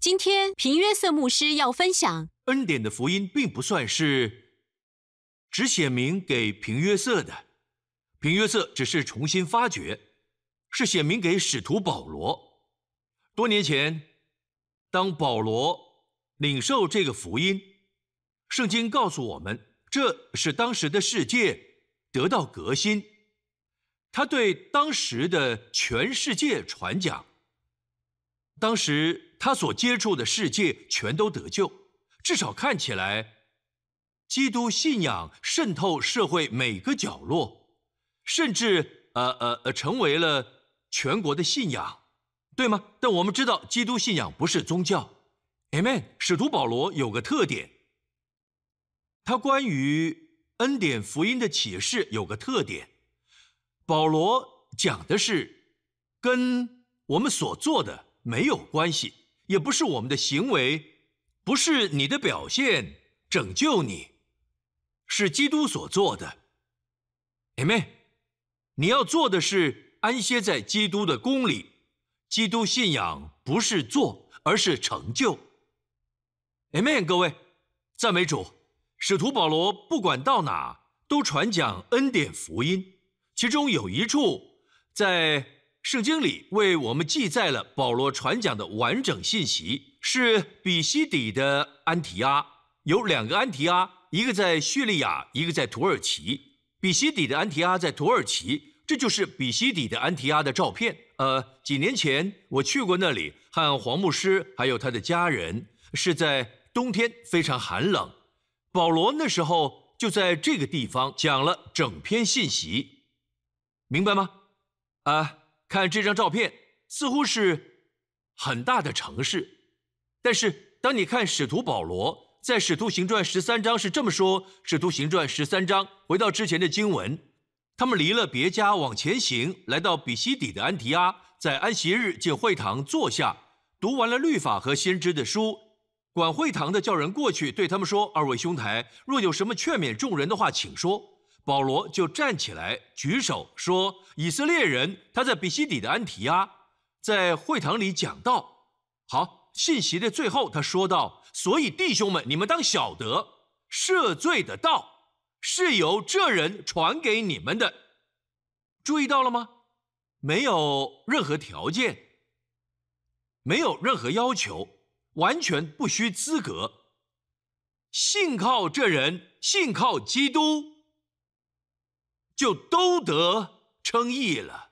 今天平约瑟牧师要分享恩典的福音，并不算是只写明给平约瑟的，平约瑟只是重新发掘，是写明给使徒保罗。多年前，当保罗领受这个福音，圣经告诉我们，这是当时的世界得到革新，他对当时的全世界传讲。当时他所接触的世界全都得救，至少看起来，基督信仰渗透社会每个角落，甚至呃呃呃成为了全国的信仰，对吗？但我们知道，基督信仰不是宗教。Amen。使徒保罗有个特点，他关于恩典福音的启示有个特点，保罗讲的是跟我们所做的。没有关系，也不是我们的行为，不是你的表现拯救你，是基督所做的。Amen。你要做的是安歇在基督的宫里。基督信仰不是做，而是成就。Amen。各位，赞美主。使徒保罗不管到哪都传讲恩典福音，其中有一处在。圣经里为我们记载了保罗传讲的完整信息，是比西底的安提阿，有两个安提阿，一个在叙利亚，一个在土耳其。比西底的安提阿在土耳其，这就是比西底的安提阿的照片。呃，几年前我去过那里，和黄牧师还有他的家人，是在冬天，非常寒冷。保罗那时候就在这个地方讲了整篇信息，明白吗？啊。看这张照片，似乎是很大的城市，但是当你看使徒保罗在使徒行传十三章是这么说：使徒行传十三章，回到之前的经文，他们离了别家往前行，来到比西底的安提阿，在安息日进会堂坐下，读完了律法和先知的书，管会堂的叫人过去对他们说：二位兄台，若有什么劝勉众人的话，请说。保罗就站起来举手说：“以色列人，他在比西底的安提阿，在会堂里讲道。好，信息的最后他说道：所以弟兄们，你们当晓得，赦罪的道是由这人传给你们的。注意到了吗？没有任何条件，没有任何要求，完全不需资格。信靠这人，信靠基督。”就都得称义了。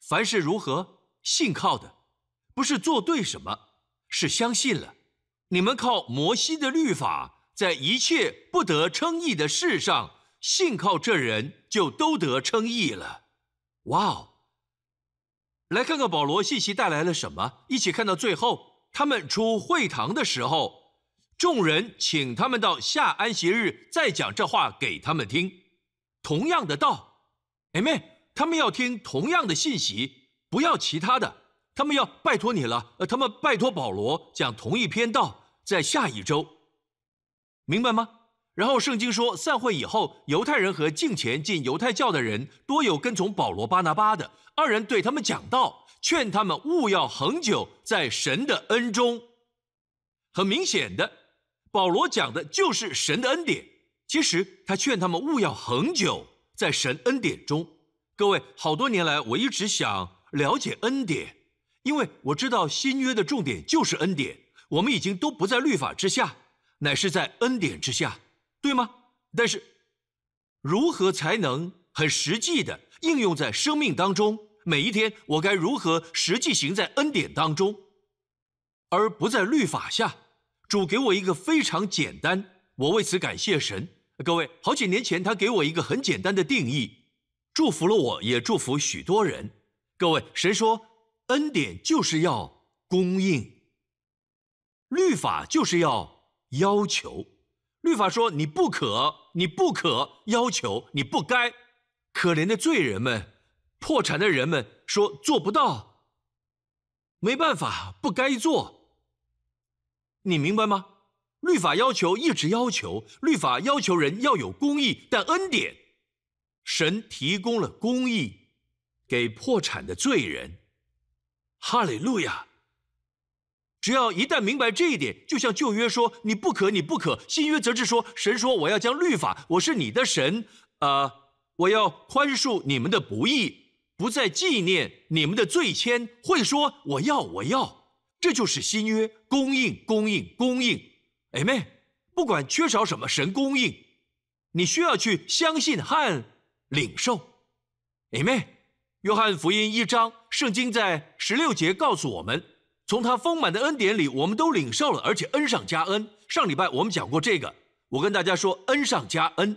凡是如何信靠的，不是做对什么，是相信了。你们靠摩西的律法，在一切不得称义的事上，信靠这人就都得称义了。哇哦！来看看保罗信息带来了什么。一起看到最后，他们出会堂的时候，众人请他们到下安息日再讲这话给他们听。同样的道，Amen。他们要听同样的信息，不要其他的。他们要拜托你了，呃，他们拜托保罗讲同一篇道，在下一周，明白吗？然后圣经说，散会以后，犹太人和敬前进犹太教的人多有跟从保罗、巴拿巴的，二人对他们讲道，劝他们勿要恒久在神的恩中。很明显的，保罗讲的就是神的恩典。其实他劝他们勿要恒久在神恩典中。各位，好多年来我一直想了解恩典，因为我知道新约的重点就是恩典。我们已经都不在律法之下，乃是在恩典之下，对吗？但是，如何才能很实际的应用在生命当中？每一天我该如何实际行在恩典当中，而不在律法下？主给我一个非常简单，我为此感谢神。各位，好几年前，他给我一个很简单的定义，祝福了我，也祝福许多人。各位，神说恩典就是要供应，律法就是要要求。律法说你不可，你不可要求，你不该。可怜的罪人们，破产的人们说做不到，没办法，不该做。你明白吗？律法要求一直要求，律法要求人要有公义，但恩典，神提供了公义给破产的罪人。哈利路亚！只要一旦明白这一点，就像旧约说你不可，你不可；新约则是说神说我要将律法，我是你的神，啊，我要宽恕你们的不义，不再纪念你们的罪愆。会说我要，我要，这就是新约供应，供应，供应。哎妹，不管缺少什么，神供应，你需要去相信和领受。哎妹，约翰福音一章，圣经在十六节告诉我们。从他丰满的恩典里，我们都领受了，而且恩上加恩。上礼拜我们讲过这个，我跟大家说，恩上加恩，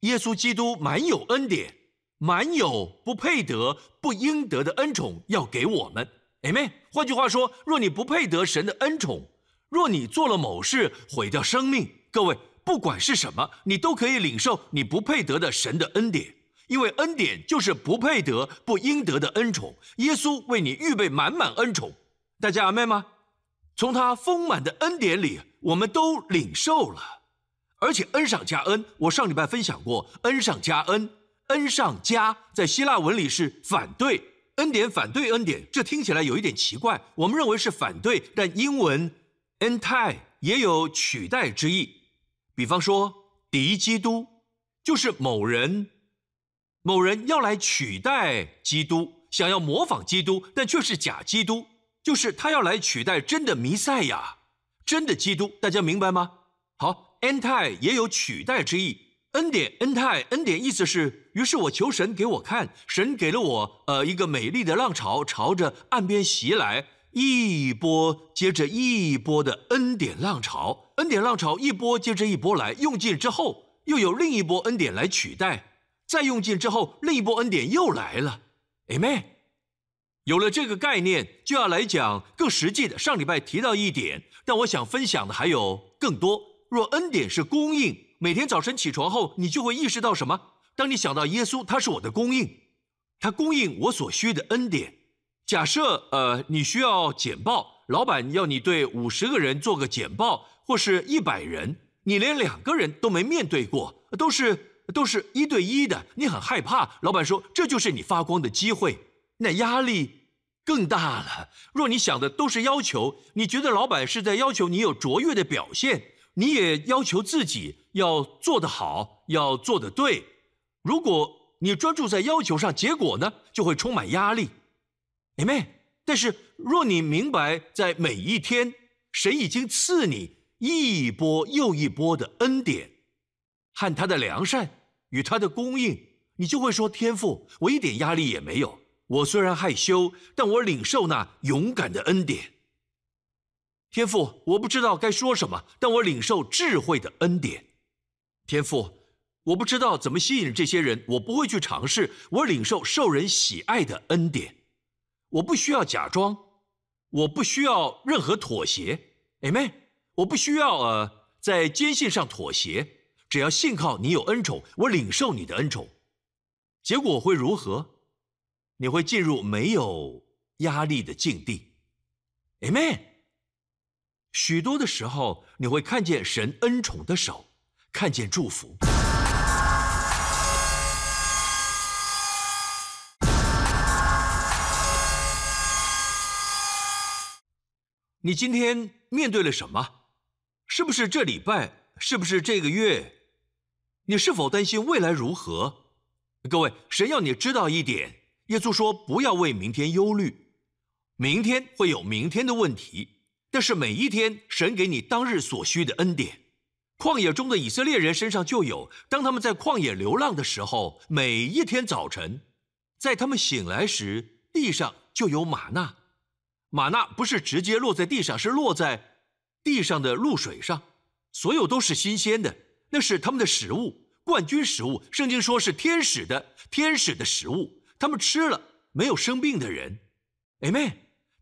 耶稣基督满有恩典，满有不配得、不应得的恩宠要给我们。Amen。换句话说，若你不配得神的恩宠，若你做了某事毁掉生命，各位不管是什么，你都可以领受你不配得的神的恩典，因为恩典就是不配得、不应得的恩宠。耶稣为你预备满满恩宠。大家阿妹吗？从他丰满的恩典里，我们都领受了，而且恩上加恩。我上礼拜分享过，恩上加恩，恩上加，在希腊文里是反对恩典，反对恩典。这听起来有一点奇怪，我们认为是反对，但英文 anti 也有取代之意。比方说，敌基督就是某人，某人要来取代基督，想要模仿基督，但却是假基督。就是他要来取代真的弥赛亚，真的基督，大家明白吗？好，anti 也有取代之意。恩典，anti 恩典意思是，于是我求神给我看，神给了我呃一个美丽的浪潮，朝着岸边袭来，一波接着一波的恩典浪潮，恩典浪潮一波接着一波来，用尽之后又有另一波恩典来取代，再用尽之后另一波恩典又来了，amen。有了这个概念，就要来讲更实际的。上礼拜提到一点，但我想分享的还有更多。若恩典是供应，每天早晨起床后，你就会意识到什么？当你想到耶稣，他是我的供应，他供应我所需的恩典。假设呃，你需要简报，老板要你对五十个人做个简报，或是一百人，你连两个人都没面对过，都是都是一对一的，你很害怕。老板说，这就是你发光的机会，那压力。更大了。若你想的都是要求，你觉得老板是在要求你有卓越的表现，你也要求自己要做得好，要做得对。如果你专注在要求上，结果呢就会充满压力。Amen。但是若你明白，在每一天，神已经赐你一波又一波的恩典，和他的良善与他的供应，你就会说：天父，我一点压力也没有。我虽然害羞，但我领受那勇敢的恩典。天父，我不知道该说什么，但我领受智慧的恩典。天父，我不知道怎么吸引这些人，我不会去尝试。我领受受人喜爱的恩典。我不需要假装，我不需要任何妥协。Amen。我不需要呃在坚信上妥协，只要信靠你有恩宠，我领受你的恩宠。结果会如何？你会进入没有压力的境地，Amen。许多的时候，你会看见神恩宠的手，看见祝福。你今天面对了什么？是不是这礼拜？是不是这个月？你是否担心未来如何？各位，神要你知道一点。耶稣说：“不要为明天忧虑，明天会有明天的问题。但是每一天，神给你当日所需的恩典。旷野中的以色列人身上就有。当他们在旷野流浪的时候，每一天早晨，在他们醒来时，地上就有玛纳。玛纳不是直接落在地上，是落在地上的露水上，所有都是新鲜的。那是他们的食物，冠军食物。圣经说是天使的天使的食物。”他们吃了没有生病的人，Amen。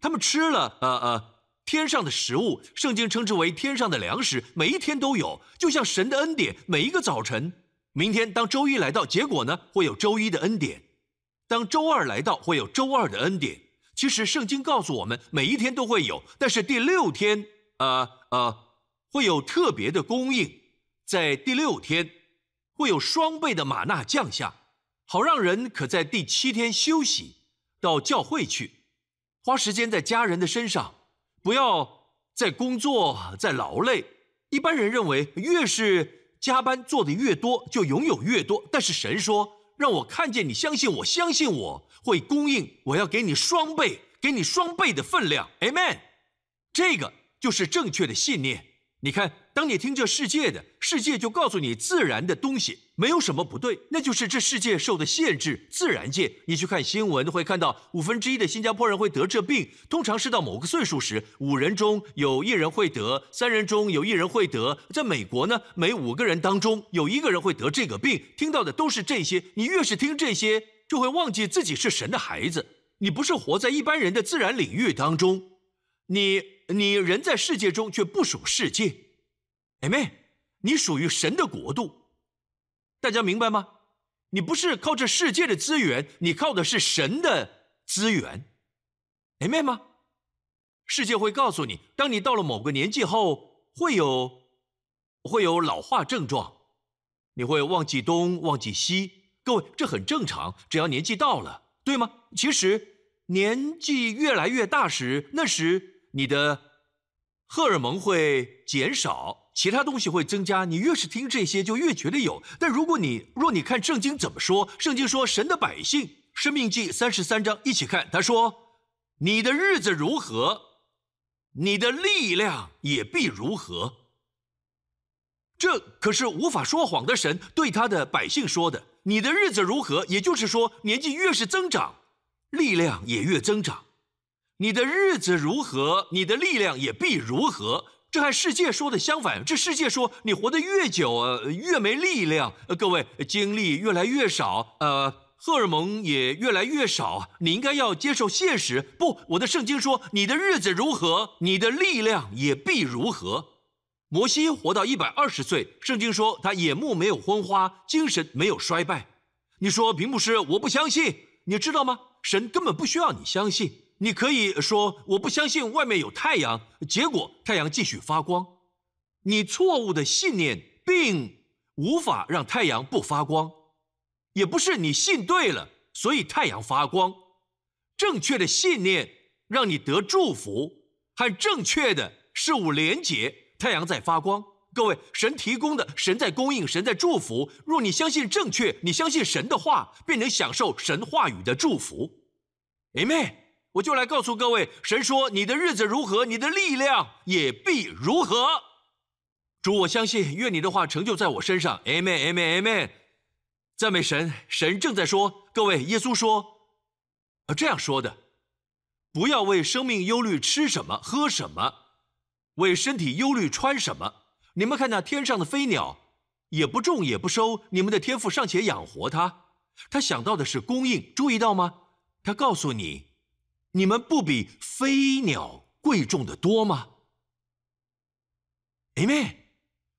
他们吃了呃呃天上的食物，圣经称之为天上的粮食，每一天都有，就像神的恩典。每一个早晨，明天当周一来到，结果呢会有周一的恩典；当周二来到，会有周二的恩典。其实圣经告诉我们，每一天都会有，但是第六天，呃呃，会有特别的供应，在第六天会有双倍的玛纳降下。好让人可在第七天休息，到教会去，花时间在家人的身上，不要在工作，在劳累。一般人认为，越是加班做的越多，就拥有越多。但是神说，让我看见你相信我，相信我会供应，我要给你双倍，给你双倍的分量。Amen。这个就是正确的信念。你看，当你听这世界的，世界就告诉你自然的东西没有什么不对，那就是这世界受的限制。自然界，你去看新闻会看到五分之一的新加坡人会得这病，通常是到某个岁数时，五人中有一人会得，三人中有一人会得。在美国呢，每五个人当中有一个人会得这个病。听到的都是这些，你越是听这些，就会忘记自己是神的孩子，你不是活在一般人的自然领域当中，你。你人在世界中却不属世界，Amen。你属于神的国度，大家明白吗？你不是靠着世界的资源，你靠的是神的资源，Amen 吗？世界会告诉你，当你到了某个年纪后，会有会有老化症状，你会忘记东忘记西。各位，这很正常，只要年纪到了，对吗？其实年纪越来越大时，那时。你的荷尔蒙会减少，其他东西会增加。你越是听这些，就越觉得有。但如果你若你看圣经怎么说，圣经说神的百姓，生命记三十三章一起看，他说：“你的日子如何，你的力量也必如何。”这可是无法说谎的神对他的百姓说的。你的日子如何，也就是说，年纪越是增长，力量也越增长。你的日子如何，你的力量也必如何。这和世界说的相反。这世界说你活得越久，呃，越没力量。呃，各位精力越来越少，呃，荷尔蒙也越来越少。你应该要接受现实。不，我的圣经说，你的日子如何，你的力量也必如何。摩西活到一百二十岁，圣经说他眼目没有昏花，精神没有衰败。你说平牧师，我不相信。你知道吗？神根本不需要你相信。你可以说我不相信外面有太阳，结果太阳继续发光。你错误的信念并无法让太阳不发光，也不是你信对了，所以太阳发光。正确的信念让你得祝福，和正确的事物连结，太阳在发光。各位，神提供的，神在供应，神在祝福。若你相信正确，你相信神的话，便能享受神话语的祝福。Amen。我就来告诉各位，神说你的日子如何，你的力量也必如何。主，我相信，愿你的话成就在我身上。Amen，Amen，Amen。赞美神，神正在说，各位，耶稣说，啊，这样说的，不要为生命忧虑吃什么喝什么，为身体忧虑穿什么。你们看那天上的飞鸟，也不种也不收，你们的天赋尚且养活它，他想到的是供应，注意到吗？他告诉你。你们不比飞鸟贵重的多吗？Amen。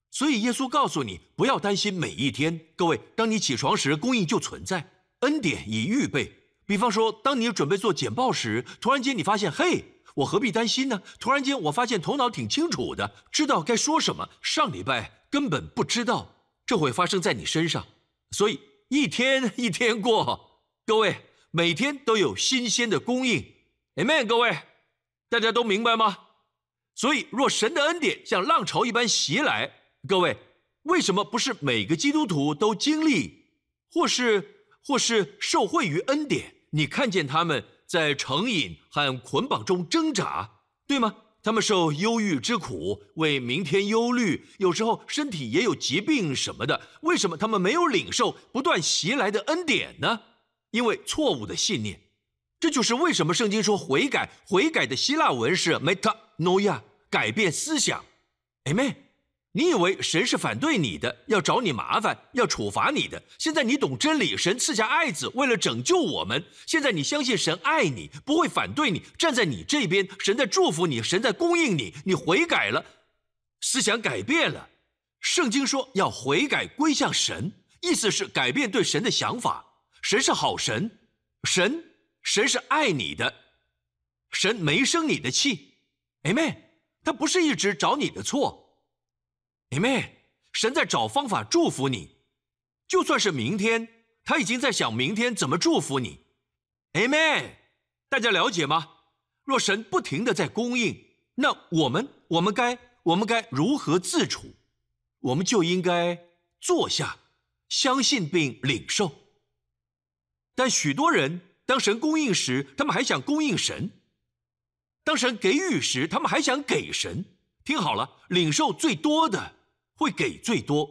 所以耶稣告诉你，不要担心每一天。各位，当你起床时，供应就存在，恩典已预备。比方说，当你准备做简报时，突然间你发现，嘿，我何必担心呢？突然间我发现头脑挺清楚的，知道该说什么。上礼拜根本不知道这会发生在你身上，所以一天一天过。各位，每天都有新鲜的供应。Amen，各位，大家都明白吗？所以，若神的恩典像浪潮一般袭来，各位，为什么不是每个基督徒都经历，或是或是受惠于恩典？你看见他们在成瘾和捆绑中挣扎，对吗？他们受忧郁之苦，为明天忧虑，有时候身体也有疾病什么的。为什么他们没有领受不断袭来的恩典呢？因为错误的信念。这就是为什么圣经说悔改，悔改的希腊文是 metanoia，改变思想。Amen。你以为神是反对你的，要找你麻烦，要处罚你的？现在你懂真理，神赐下爱子，为了拯救我们。现在你相信神爱你，不会反对你，站在你这边。神在祝福你，神在供应你。你悔改了，思想改变了。圣经说要悔改归向神，意思是改变对神的想法。神是好神，神。神是爱你的，神没生你的气，Amen。他不是一直找你的错，Amen。神在找方法祝福你，就算是明天，他已经在想明天怎么祝福你，Amen。大家了解吗？若神不停的在供应，那我们，我们该，我们该如何自处？我们就应该坐下，相信并领受。但许多人，当神供应时，他们还想供应神；当神给予时，他们还想给神。听好了，领受最多的会给最多，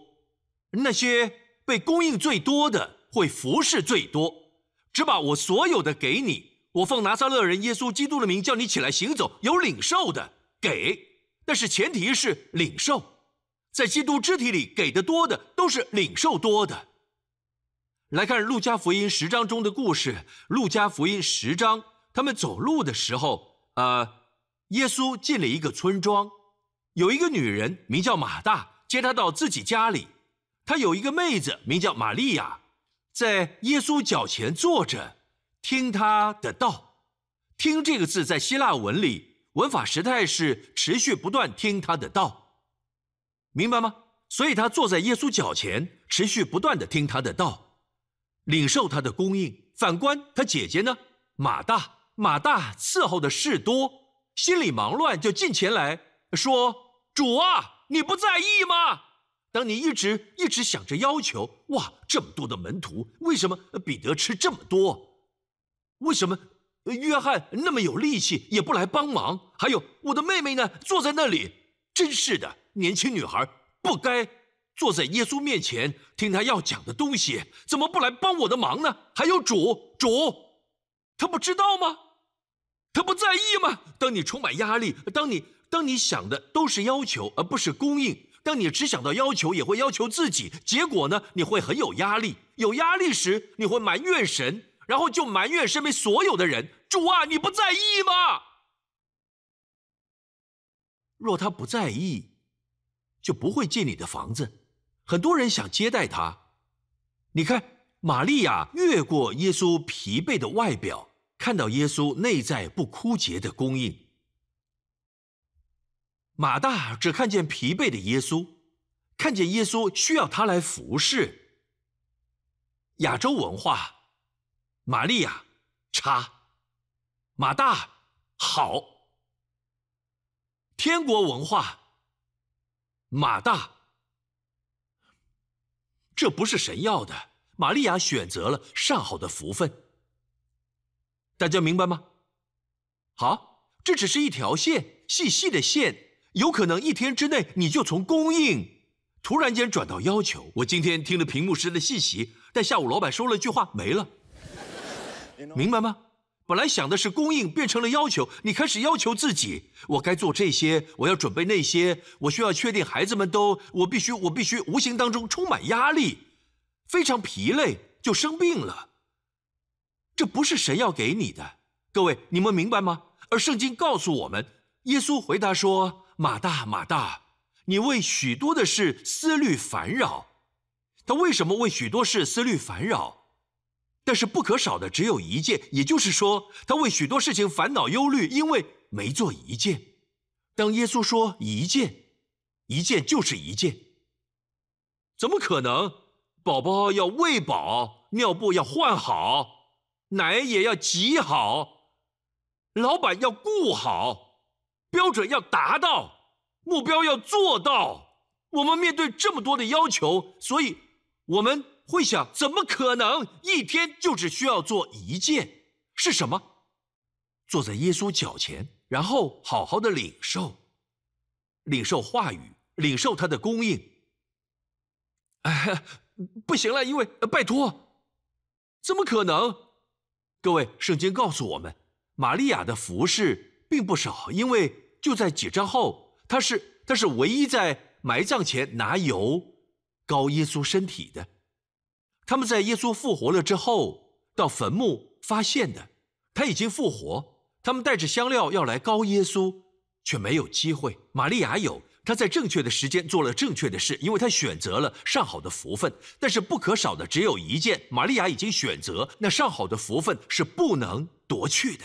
那些被供应最多的会服侍最多。只把我所有的给你，我奉拿撒勒人耶稣基督的名叫你起来行走，有领受的给，但是前提是领受，在基督肢体里给的多的都是领受多的。来看路加福音十章中的故事，路加福音十章，他们走路的时候，呃，耶稣进了一个村庄，有一个女人名叫马大，接他到自己家里，他有一个妹子名叫玛利亚。在耶稣脚前坐着，听他的道。听这个字在希腊文里文法时态是持续不断听他的道，明白吗？所以他坐在耶稣脚前，持续不断的听他的道，领受他的供应。反观他姐姐呢，马大，马大伺候的事多，心里忙乱，就进前来说：“主啊，你不在意吗？”当你一直一直想着要求，哇，这么多的门徒，为什么彼得吃这么多？为什么约翰那么有力气也不来帮忙？还有我的妹妹呢，坐在那里，真是的，年轻女孩不该坐在耶稣面前听他要讲的东西，怎么不来帮我的忙呢？还有主，主，他不知道吗？他不在意吗？当你充满压力，当你当你想的都是要求而不是供应。当你只想到要求，也会要求自己，结果呢？你会很有压力。有压力时，你会埋怨神，然后就埋怨身边所有的人。主啊，你不在意吗？若他不在意，就不会进你的房子。很多人想接待他。你看，玛利亚越过耶稣疲惫的外表，看到耶稣内在不枯竭的供应。马大只看见疲惫的耶稣，看见耶稣需要他来服侍。亚洲文化，玛利亚差，马大好。天国文化，马大，这不是神要的。玛利亚选择了上好的福分，大家明白吗？好，这只是一条线，细细的线。有可能一天之内你就从供应突然间转到要求。我今天听了屏幕师的信息，但下午老板说了句话没了，明白吗？本来想的是供应，变成了要求。你开始要求自己，我该做这些，我要准备那些，我需要确定孩子们都，我必须，我必须，无形当中充满压力，非常疲累，就生病了。这不是神要给你的，各位，你们明白吗？而圣经告诉我们，耶稣回答说。马大，马大，你为许多的事思虑烦扰。他为什么为许多事思虑烦扰？但是不可少的只有一件，也就是说，他为许多事情烦恼忧虑，因为没做一件。当耶稣说一件，一件就是一件，怎么可能？宝宝要喂饱，尿布要换好，奶也要挤好，老板要顾好。标准要达到，目标要做到。我们面对这么多的要求，所以我们会想：怎么可能一天就只需要做一件？是什么？坐在耶稣脚前，然后好好的领受，领受话语，领受他的供应。哎，不行了，因为拜托，怎么可能？各位，圣经告诉我们，玛利亚的服饰并不少，因为。就在几章后，他是他是唯一在埋葬前拿油膏耶稣身体的。他们在耶稣复活了之后，到坟墓发现的，他已经复活。他们带着香料要来膏耶稣，却没有机会。玛利亚有，她在正确的时间做了正确的事，因为她选择了上好的福分。但是不可少的只有一件，玛利亚已经选择，那上好的福分是不能夺去的。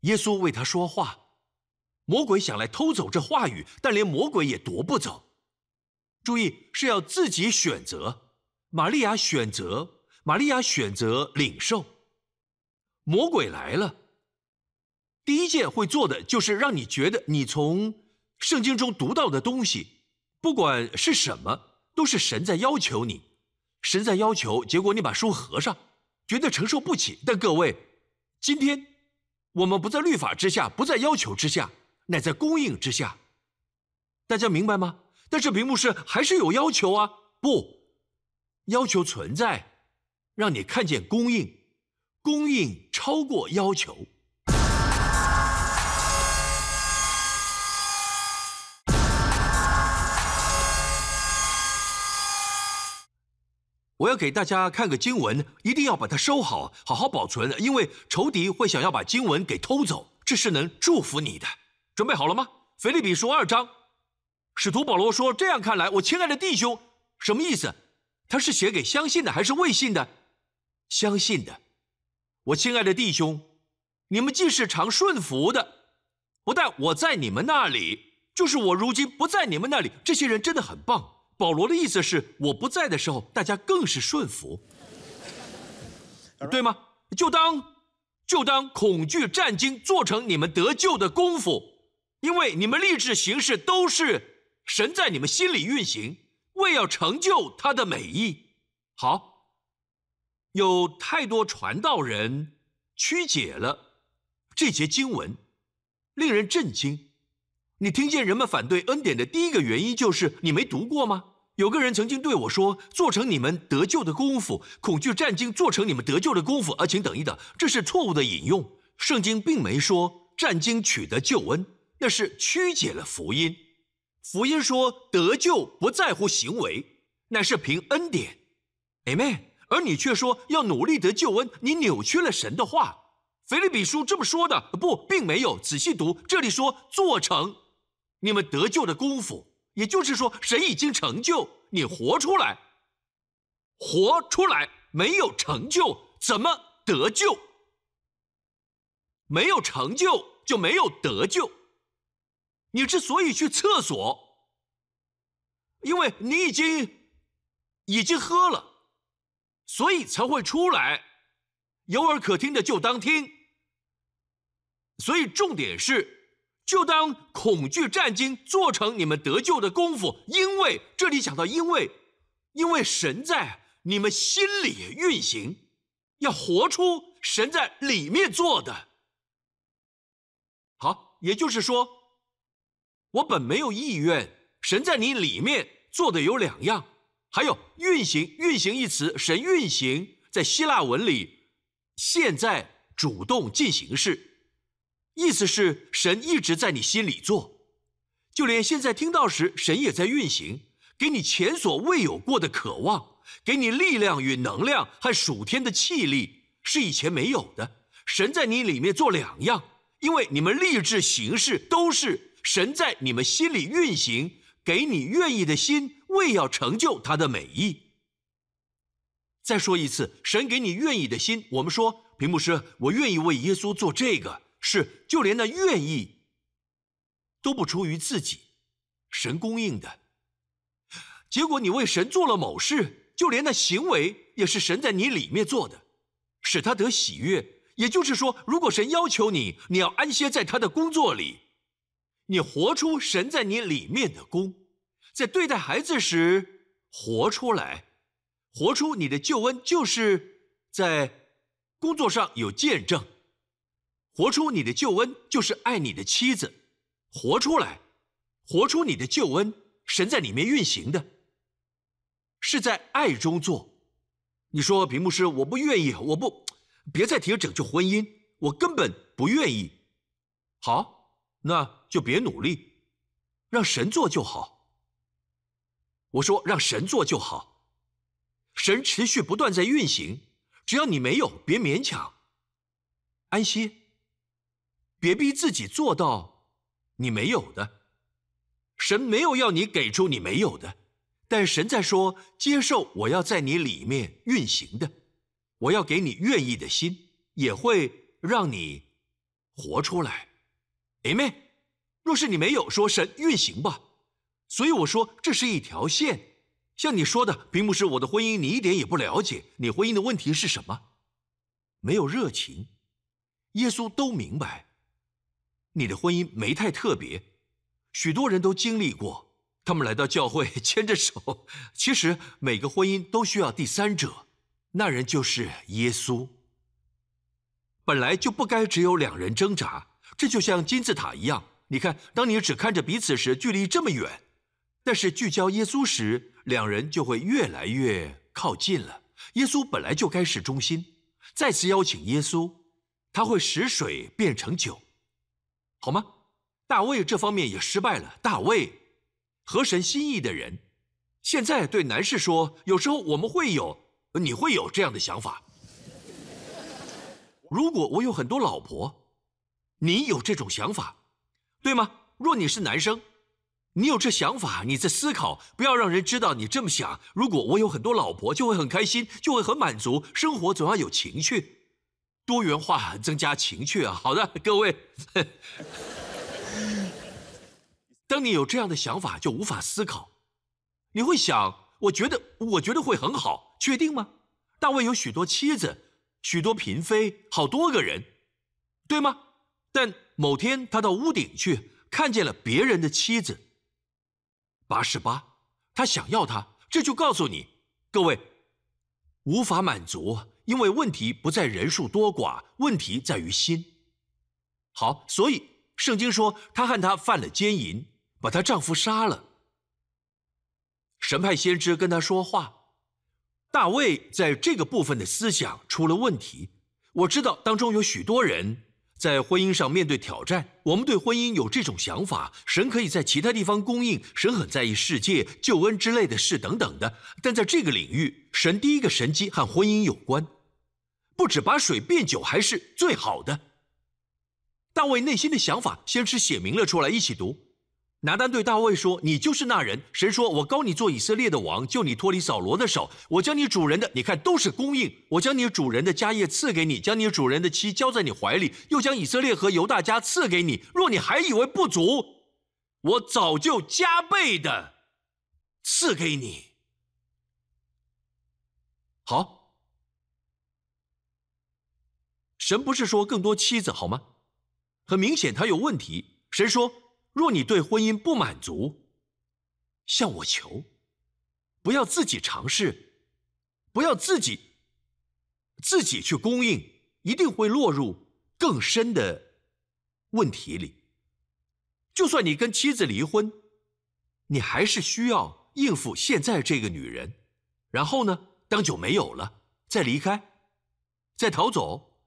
耶稣为他说话。魔鬼想来偷走这话语，但连魔鬼也夺不走。注意，是要自己选择。玛利亚选择，玛利亚选择领受。魔鬼来了，第一件会做的就是让你觉得你从圣经中读到的东西，不管是什么，都是神在要求你，神在要求，结果你把书合上，觉得承受不起。但各位，今天我们不在律法之下，不在要求之下，乃在供应之下。大家明白吗？但是屏幕是还是有要求啊？不，要求存在，让你看见供应，供应超过要求。我要给大家看个经文，一定要把它收好，好好保存，因为仇敌会想要把经文给偷走，这是能祝福你的。准备好了吗？腓立比书二章，使徒保罗说：“这样看来，我亲爱的弟兄，什么意思？他是写给相信的还是未信的？相信的。我亲爱的弟兄，你们既是常顺服的，不但我在你们那里，就是我如今不在你们那里，这些人真的很棒。”保罗的意思是，我不在的时候，大家更是顺服，对吗？就当就当恐惧战惊做成你们得救的功夫，因为你们立志行事都是神在你们心里运行，为要成就他的美意。好，有太多传道人曲解了这节经文，令人震惊。你听见人们反对恩典的第一个原因就是你没读过吗？有个人曾经对我说：“做成你们得救的功夫，恐惧战经做成你们得救的功夫。”而请等一等，这是错误的引用。圣经并没说战经取得救恩，那是曲解了福音。福音说得救不在乎行为，乃是凭恩典。Amen。而你却说要努力得救恩，你扭曲了神的话。腓立比书这么说的，不，并没有仔细读。这里说做成你们得救的功夫。也就是说，神已经成就你活出来，活出来没有成就怎么得救？没有成就就没有得救。你之所以去厕所，因为你已经已经喝了，所以才会出来。有耳可听的就当听。所以重点是。就当恐惧战经做成你们得救的功夫，因为这里讲到，因为，因为神在你们心里运行，要活出神在里面做的。好，也就是说，我本没有意愿，神在你里面做的有两样，还有运行，运行一词，神运行在希腊文里，现在主动进行式。意思是神一直在你心里做，就连现在听到时，神也在运行，给你前所未有过的渴望，给你力量与能量和属天的气力，是以前没有的。神在你里面做两样，因为你们立志行事都是神在你们心里运行，给你愿意的心，为要成就他的美意。再说一次，神给你愿意的心，我们说屏幕师，我愿意为耶稣做这个。是，就连那愿意都不出于自己，神供应的。结果你为神做了某事，就连那行为也是神在你里面做的，使他得喜悦。也就是说，如果神要求你，你要安歇在他的工作里，你活出神在你里面的功，在对待孩子时活出来，活出你的救恩，就是在工作上有见证。活出你的救恩，就是爱你的妻子，活出来，活出你的救恩，神在里面运行的，是在爱中做。你说屏幕师，我不愿意，我不，别再提拯救婚姻，我根本不愿意。好，那就别努力，让神做就好。我说让神做就好，神持续不断在运行，只要你没有，别勉强，安息。别逼自己做到你没有的，神没有要你给出你没有的，但神在说接受我要在你里面运行的，我要给你愿意的心，也会让你活出来。Amen。若是你没有说神运行吧，所以我说这是一条线。像你说的，并不是我的婚姻，你一点也不了解。你婚姻的问题是什么？没有热情。耶稣都明白。你的婚姻没太特别，许多人都经历过，他们来到教会 牵着手。其实每个婚姻都需要第三者，那人就是耶稣。本来就不该只有两人挣扎，这就像金字塔一样。你看，当你只看着彼此时，距离这么远；但是聚焦耶稣时，两人就会越来越靠近了。耶稣本来就该是中心，再次邀请耶稣，他会使水变成酒，好吗？大卫这方面也失败了。大卫，合神心意的人，现在对男士说，有时候我们会有，你会有这样的想法。如果我有很多老婆，你有这种想法，对吗？若你是男生，你有这想法，你在思考，不要让人知道你这么想。如果我有很多老婆，就会很开心，就会很满足。生活总要有情趣，多元化增加情趣啊！好的，各位，当你有这样的想法，就无法思考。你会想，我觉得，我觉得会很好，确定吗？大卫有许多妻子。许多嫔妃，好多个人，对吗？但某天他到屋顶去，看见了别人的妻子。八十八，他想要她，这就告诉你，各位，无法满足，因为问题不在人数多寡，问题在于心。好，所以圣经说，她和他犯了奸淫，把她丈夫杀了。神派先知跟他说话。大卫在这个部分的思想出了问题。我知道当中有许多人在婚姻上面对挑战。我们对婚姻有这种想法：神可以在其他地方供应，神很在意世界救恩之类的事等等的。但在这个领域，神第一个神机和婚姻有关，不止把水变酒，还是最好的。大卫内心的想法，先是写明了出来，一起读。拿单对大卫说：“你就是那人。神说：我高你做以色列的王，救你脱离扫罗的手。我将你主人的，你看都是供应。我将你主人的家业赐给你，将你主人的妻交在你怀里，又将以色列和犹大家赐给你。若你还以为不足，我早就加倍的赐给你。好，神不是说更多妻子好吗？很明显他有问题。神说。”若你对婚姻不满足，向我求，不要自己尝试，不要自己自己去供应，一定会落入更深的问题里。就算你跟妻子离婚，你还是需要应付现在这个女人，然后呢，当酒没有了，再离开，再逃走。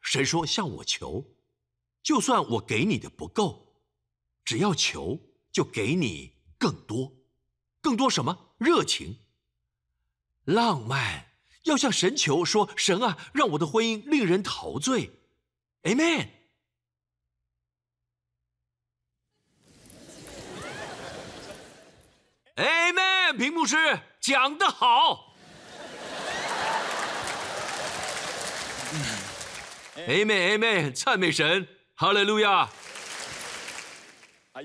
谁说向我求？就算我给你的不够，只要求就给你更多，更多什么？热情、浪漫，要向神求说：“神啊，让我的婚姻令人陶醉。”Amen，Amen，屏幕师讲得好。Amen，Amen，赞美神。哈利路亚！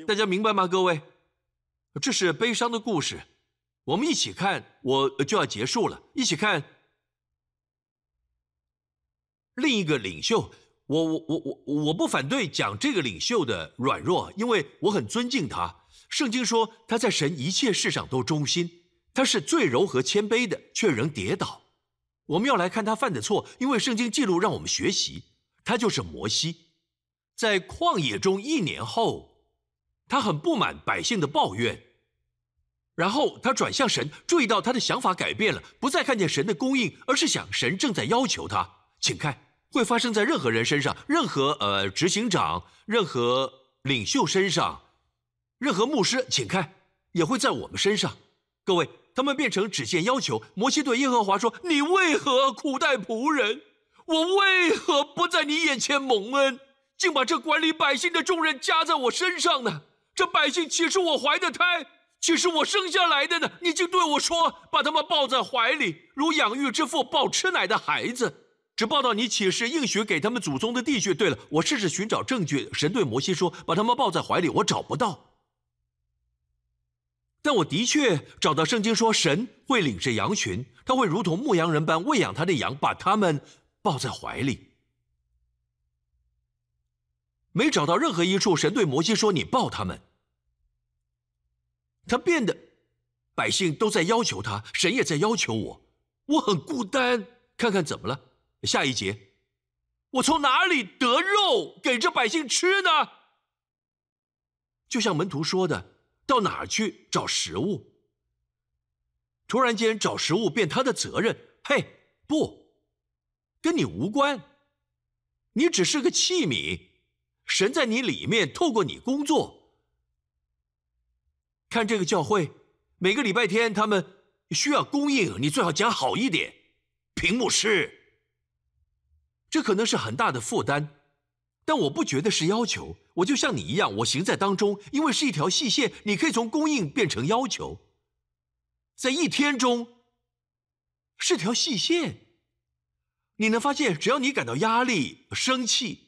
大家明白吗？各位，这是悲伤的故事。我们一起看，我就要结束了。一起看另一个领袖。我我我我我不反对讲这个领袖的软弱，因为我很尊敬他。圣经说他在神一切事上都忠心，他是最柔和谦卑的，却仍跌倒。我们要来看他犯的错，因为圣经记录让我们学习。他就是摩西。在旷野中一年后，他很不满百姓的抱怨，然后他转向神，注意到他的想法改变了，不再看见神的供应，而是想神正在要求他。请看，会发生在任何人身上，任何呃执行长、任何领袖身上，任何牧师，请看，也会在我们身上。各位，他们变成只见要求。摩西对耶和华说：“你为何苦待仆人？我为何不在你眼前蒙恩？”竟把这管理百姓的重任加在我身上呢？这百姓岂是我怀的胎，岂是我生下来的呢？你竟对我说，把他们抱在怀里，如养育之父抱吃奶的孩子。只报到你岂是应许给他们祖宗的地穴。对了，我试着寻找证据。神对摩西说，把他们抱在怀里，我找不到。但我的确找到圣经说，神会领着羊群，他会如同牧羊人般喂养他的羊，把他们抱在怀里。没找到任何一处神对摩西说：“你报他们。”他变得，百姓都在要求他，神也在要求我，我很孤单。看看怎么了？下一节，我从哪里得肉给这百姓吃呢？就像门徒说的，到哪去找食物？突然间找食物变他的责任？嘿，不，跟你无关，你只是个器皿。神在你里面，透过你工作。看这个教会，每个礼拜天他们需要供应，你最好讲好一点。屏幕师，这可能是很大的负担，但我不觉得是要求。我就像你一样，我行在当中，因为是一条细线，你可以从供应变成要求，在一天中是条细线。你能发现，只要你感到压力、生气。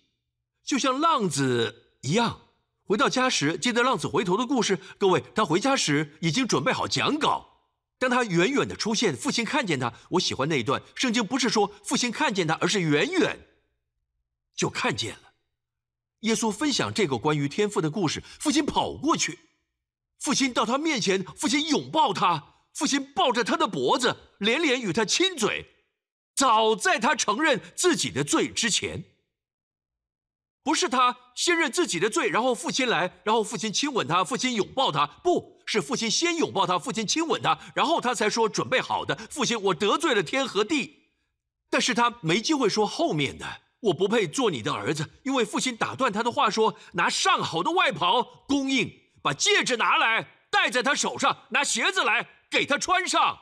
就像浪子一样，回到家时，记得浪子回头的故事。各位，他回家时已经准备好讲稿，当他远远的出现，父亲看见他。我喜欢那一段，圣经不是说父亲看见他，而是远远就看见了。耶稣分享这个关于天父的故事，父亲跑过去，父亲到他面前，父亲拥抱他，父亲抱着他的脖子，连连与他亲嘴，早在他承认自己的罪之前。不是他先认自己的罪，然后父亲来，然后父亲亲吻他，父亲拥抱他。不是父亲先拥抱他，父亲亲吻他，然后他才说准备好的。父亲，我得罪了天和地，但是他没机会说后面的。我不配做你的儿子，因为父亲打断他的话说：“拿上好的外袍供应，把戒指拿来戴在他手上，拿鞋子来给他穿上。”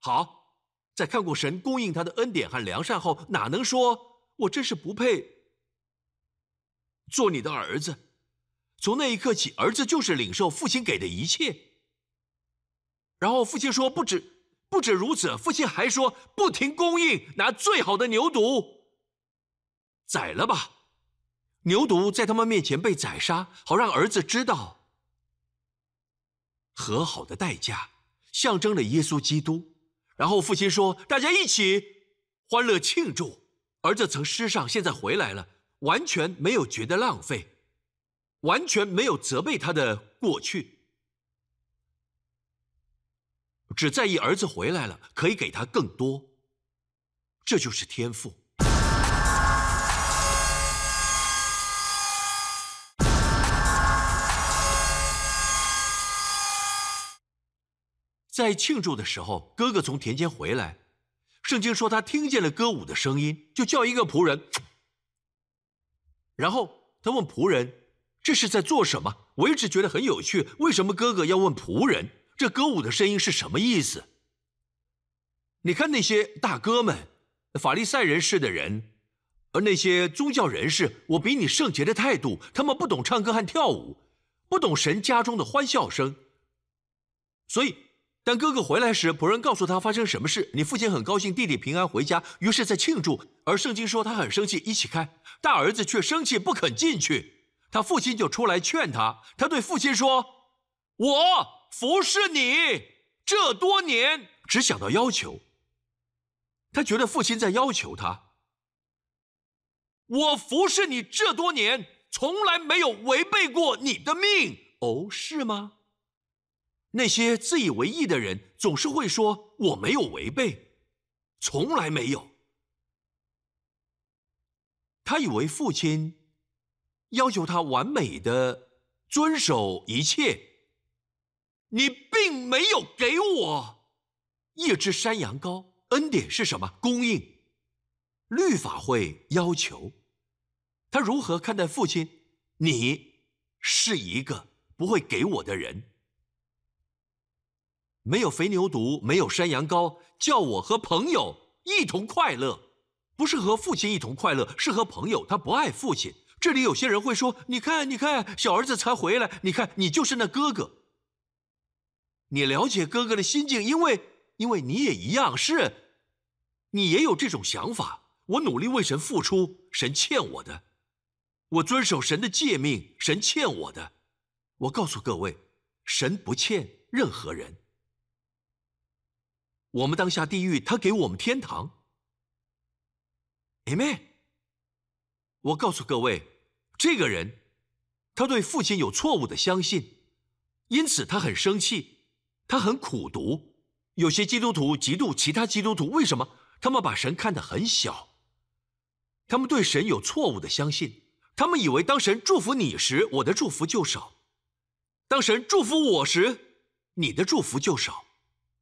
好，在看过神供应他的恩典和良善后，哪能说我真是不配？做你的儿子，从那一刻起，儿子就是领受父亲给的一切。然后父亲说：“不止，不止如此，父亲还说不停供应，拿最好的牛犊宰了吧。牛犊在他们面前被宰杀，好让儿子知道和好的代价，象征了耶稣基督。然后父亲说：大家一起欢乐庆祝，儿子曾失上，现在回来了。”完全没有觉得浪费，完全没有责备他的过去，只在意儿子回来了，可以给他更多。这就是天赋。在庆祝的时候，哥哥从田间回来，圣经说他听见了歌舞的声音，就叫一个仆人。然后他问仆人：“这是在做什么？”我一直觉得很有趣，为什么哥哥要问仆人？这歌舞的声音是什么意思？你看那些大哥们，法利赛人士的人，而那些宗教人士，我比你圣洁的态度，他们不懂唱歌和跳舞，不懂神家中的欢笑声，所以。当哥哥回来时，仆人告诉他发生什么事。你父亲很高兴弟弟平安回家，于是在庆祝。而圣经说他很生气，一起开。大儿子却生气不肯进去，他父亲就出来劝他。他对父亲说：“我服侍你这多年，只想到要求。他觉得父亲在要求他。我服侍你这多年，从来没有违背过你的命。哦，是吗？”那些自以为意的人总是会说：“我没有违背，从来没有。”他以为父亲要求他完美的遵守一切，你并没有给我一只山羊羔。恩典是什么？供应。律法会要求他如何看待父亲？你是一个不会给我的人。没有肥牛犊，没有山羊羔，叫我和朋友一同快乐，不是和父亲一同快乐，是和朋友。他不爱父亲。这里有些人会说：“你看，你看，小儿子才回来，你看，你就是那哥哥。”你了解哥哥的心境，因为因为你也一样，是，你也有这种想法。我努力为神付出，神欠我的；我遵守神的诫命，神欠我的。我告诉各位，神不欠任何人。我们当下地狱，他给我们天堂。Amen。我告诉各位，这个人，他对父亲有错误的相信，因此他很生气，他很苦读。有些基督徒嫉妒其他基督徒，为什么？他们把神看得很小，他们对神有错误的相信，他们以为当神祝福你时，我的祝福就少；当神祝福我时，你的祝福就少。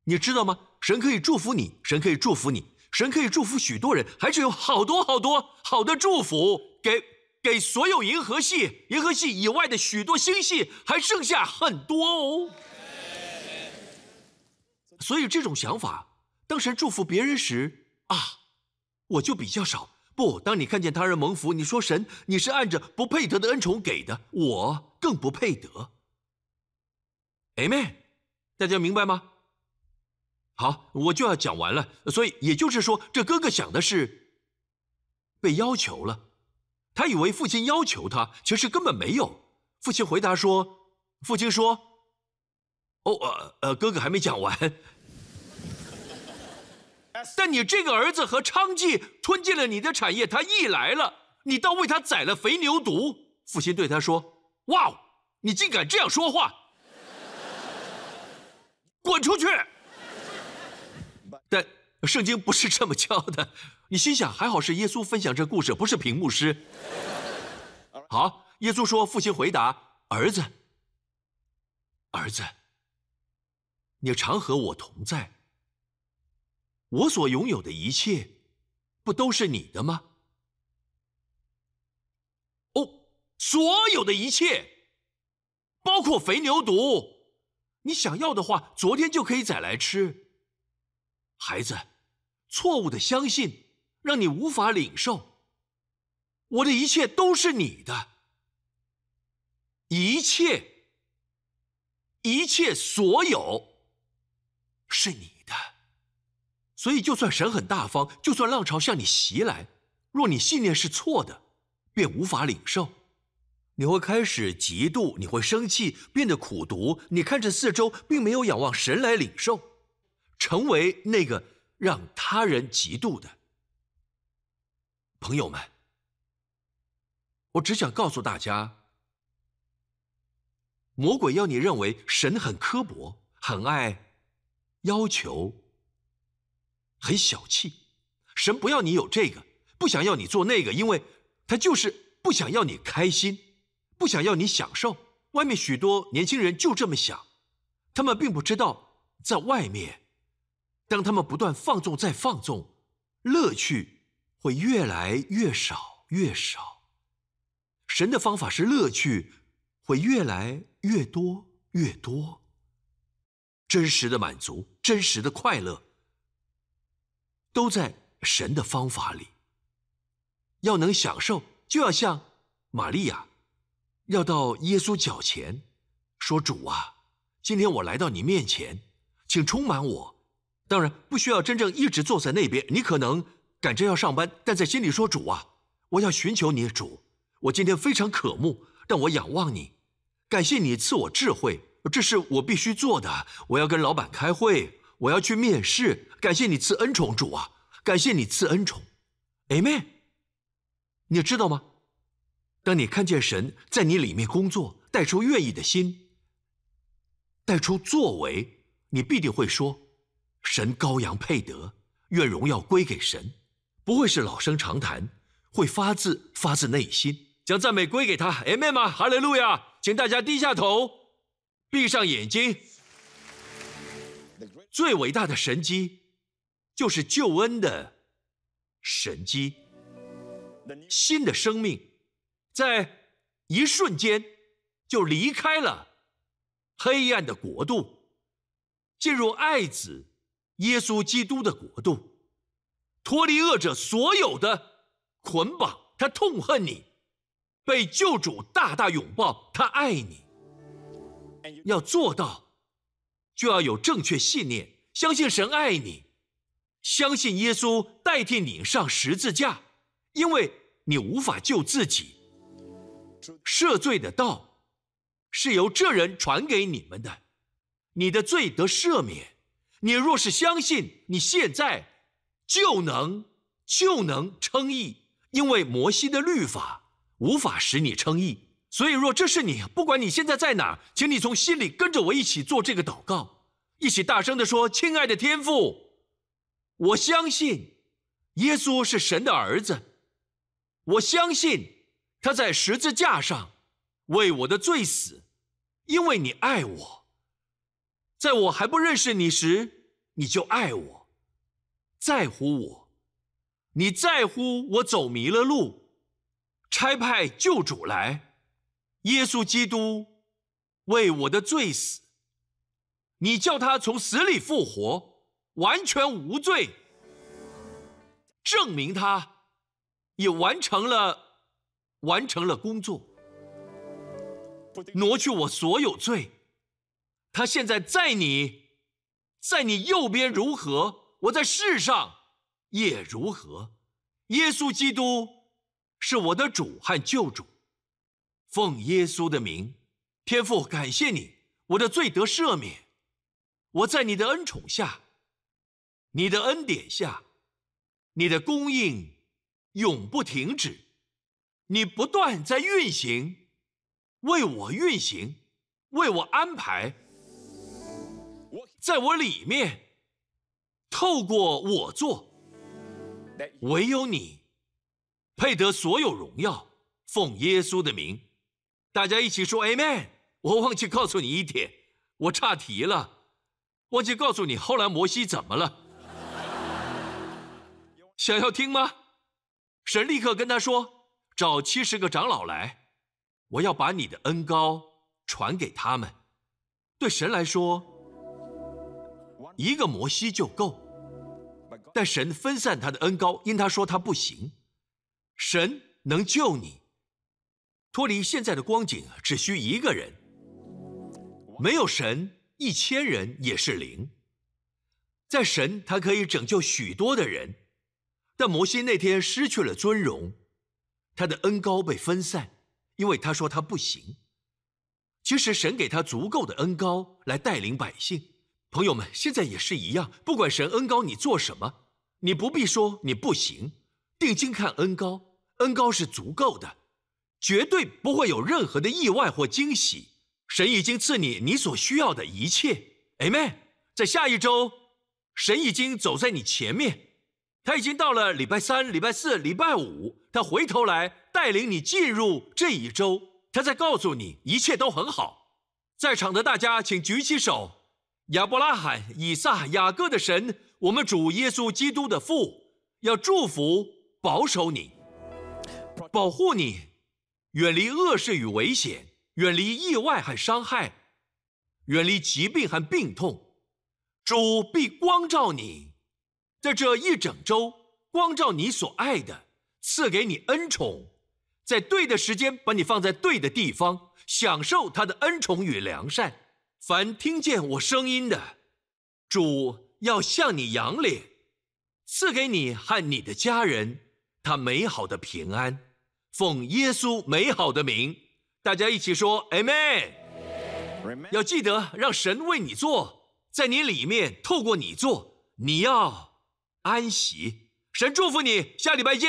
你知道吗？神可以祝福你，神可以祝福你，神可以祝福许多人，还是有好多好多好的祝福给给所有银河系、银河系以外的许多星系，还剩下很多哦。所以这种想法，当神祝福别人时啊，我就比较少。不，当你看见他人蒙福，你说神，你是按着不配得的恩宠给的，我更不配得。Amen，大家明白吗？好，我就要讲完了。所以也就是说，这哥哥想的是被要求了，他以为父亲要求他，其实根本没有。父亲回答说：“父亲说，哦，呃，呃，哥哥还没讲完。但你这个儿子和娼妓吞进了你的产业，他一来了，你倒为他宰了肥牛犊。”父亲对他说：“哇，你竟敢这样说话！滚出去！”但圣经不是这么教的。你心想，还好是耶稣分享这故事，不是屏幕师。好，耶稣说：“父亲回答儿子，儿子，你常和我同在。我所拥有的一切，不都是你的吗？哦，所有的一切，包括肥牛犊，你想要的话，昨天就可以宰来吃。”孩子，错误的相信让你无法领受。我的一切都是你的，一切，一切，所有是你的。所以，就算神很大方，就算浪潮向你袭来，若你信念是错的，便无法领受。你会开始嫉妒，你会生气，变得苦毒。你看着四周，并没有仰望神来领受。成为那个让他人嫉妒的朋友们，我只想告诉大家：魔鬼要你认为神很刻薄、很爱要求、很小气。神不要你有这个，不想要你做那个，因为他就是不想要你开心，不想要你享受。外面许多年轻人就这么想，他们并不知道在外面。当他们不断放纵再放纵，乐趣会越来越少越少。神的方法是乐趣会越来越多越多。真实的满足，真实的快乐，都在神的方法里。要能享受，就要像玛利亚，要到耶稣脚前，说：“主啊，今天我来到你面前，请充满我。”当然不需要真正一直坐在那边。你可能赶着要上班，但在心里说：“主啊，我要寻求你，主，我今天非常渴慕，但我仰望你，感谢你赐我智慧，这是我必须做的。我要跟老板开会，我要去面试，感谢你赐恩宠，主啊，感谢你赐恩宠，Amen。你知道吗？当你看见神在你里面工作，带出愿意的心，带出作为，你必定会说。神羔羊配得，愿荣耀归给神，不会是老生常谈，会发自发自内心，将赞美归给他。Amen 吗？哈利路亚！请大家低下头，闭上眼睛。最伟大的神机，就是救恩的神机。新的生命，在一瞬间就离开了黑暗的国度，进入爱子。耶稣基督的国度，脱离恶者所有的捆绑，他痛恨你；被救主大大拥抱，他爱你。要做到，就要有正确信念，相信神爱你，相信耶稣代替你上十字架，因为你无法救自己。赦罪的道是由这人传给你们的，你的罪得赦免。你若是相信，你现在就能就能称义，因为摩西的律法无法使你称义。所以，若这是你，不管你现在在哪，请你从心里跟着我一起做这个祷告，一起大声的说：“亲爱的天父，我相信耶稣是神的儿子，我相信他在十字架上为我的罪死，因为你爱我，在我还不认识你时，你就爱我，在乎我，你在乎我走迷了路，差派救主来。”耶稣基督为我的罪死，你叫他从死里复活，完全无罪，证明他也完成了完成了工作，挪去我所有罪。他现在在你，在你右边如何，我在世上也如何。耶稣基督是我的主和救主。奉耶稣的名，天父，感谢你，我的罪得赦免。我在你的恩宠下，你的恩典下，你的供应永不停止，你不断在运行，为我运行，为我安排，在我里面，透过我做，唯有你配得所有荣耀。奉耶稣的名。大家一起说 Amen。我忘记告诉你一点，我岔题了，忘记告诉你后来摩西怎么了。想要听吗？神立刻跟他说：“找七十个长老来，我要把你的恩高传给他们。”对神来说，一个摩西就够，但神分散他的恩高，因他说他不行。神能救你。脱离现在的光景，只需一个人。没有神，一千人也是零。在神，他可以拯救许多的人，但摩西那天失去了尊荣，他的恩高被分散，因为他说他不行。其实神给他足够的恩高来带领百姓。朋友们，现在也是一样，不管神恩高你做什么，你不必说你不行。定睛看恩高，恩高是足够的。绝对不会有任何的意外或惊喜。神已经赐你你所需要的一切，Amen。在下一周，神已经走在你前面，他已经到了礼拜三、礼拜四、礼拜五，他回头来带领你进入这一周。他在告诉你，一切都很好。在场的大家，请举起手。亚伯拉罕、以撒、雅各的神，我们主耶稣基督的父，要祝福、保守你，保护你。远离恶事与危险，远离意外和伤害，远离疾病和病痛。主必光照你，在这一整周光照你所爱的，赐给你恩宠，在对的时间把你放在对的地方，享受他的恩宠与良善。凡听见我声音的，主要向你扬脸，赐给你和你的家人他美好的平安。奉耶稣美好的名，大家一起说 Amen。要记得让神为你做，在你里面透过你做，你要安息。神祝福你，下礼拜见。